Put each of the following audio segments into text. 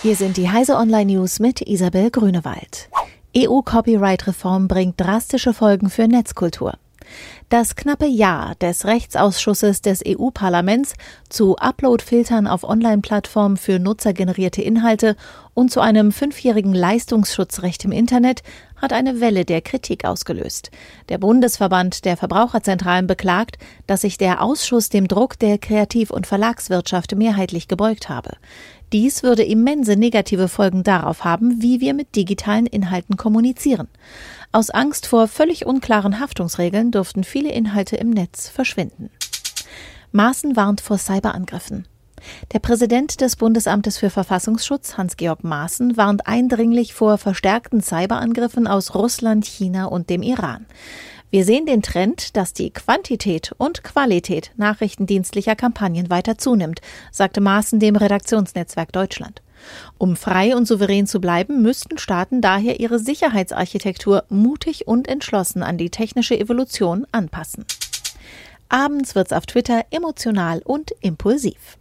Hier sind die Heise Online News mit Isabel Grünewald. EU-Copyright-Reform bringt drastische Folgen für Netzkultur. Das knappe Ja des Rechtsausschusses des EU-Parlaments zu Upload-Filtern auf Online-Plattformen für nutzergenerierte Inhalte und zu einem fünfjährigen Leistungsschutzrecht im Internet hat eine Welle der Kritik ausgelöst. Der Bundesverband der Verbraucherzentralen beklagt, dass sich der Ausschuss dem Druck der Kreativ- und Verlagswirtschaft mehrheitlich gebeugt habe. Dies würde immense negative Folgen darauf haben, wie wir mit digitalen Inhalten kommunizieren. Aus Angst vor völlig unklaren Haftungsregeln dürften viele Inhalte im Netz verschwinden. Maaßen warnt vor Cyberangriffen. Der Präsident des Bundesamtes für Verfassungsschutz, Hans-Georg Maaßen, warnt eindringlich vor verstärkten Cyberangriffen aus Russland, China und dem Iran. Wir sehen den Trend, dass die Quantität und Qualität nachrichtendienstlicher Kampagnen weiter zunimmt, sagte Maaßen dem Redaktionsnetzwerk Deutschland. Um frei und souverän zu bleiben, müssten Staaten daher ihre Sicherheitsarchitektur mutig und entschlossen an die technische Evolution anpassen. Abends wird's auf Twitter emotional und impulsiv.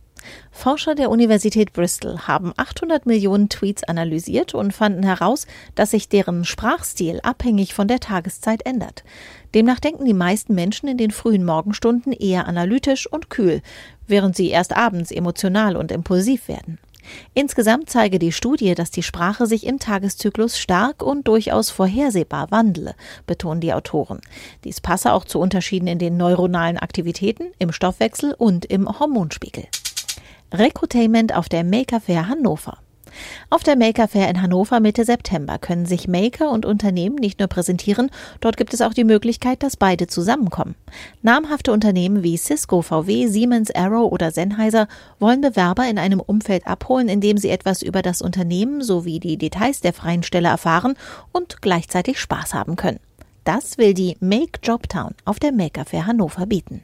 Forscher der Universität Bristol haben 800 Millionen Tweets analysiert und fanden heraus, dass sich deren Sprachstil abhängig von der Tageszeit ändert. Demnach denken die meisten Menschen in den frühen Morgenstunden eher analytisch und kühl, während sie erst abends emotional und impulsiv werden. Insgesamt zeige die Studie, dass die Sprache sich im Tageszyklus stark und durchaus vorhersehbar wandle, betonen die Autoren. Dies passe auch zu Unterschieden in den neuronalen Aktivitäten, im Stoffwechsel und im Hormonspiegel. Recruitainment auf der Maker Fair Hannover. Auf der Maker Fair in Hannover Mitte September können sich Maker und Unternehmen nicht nur präsentieren, dort gibt es auch die Möglichkeit, dass beide zusammenkommen. Namhafte Unternehmen wie Cisco, VW, Siemens, Arrow oder Sennheiser wollen Bewerber in einem Umfeld abholen, in dem sie etwas über das Unternehmen sowie die Details der freien Stelle erfahren und gleichzeitig Spaß haben können. Das will die Make Job Town auf der Maker Fair Hannover bieten.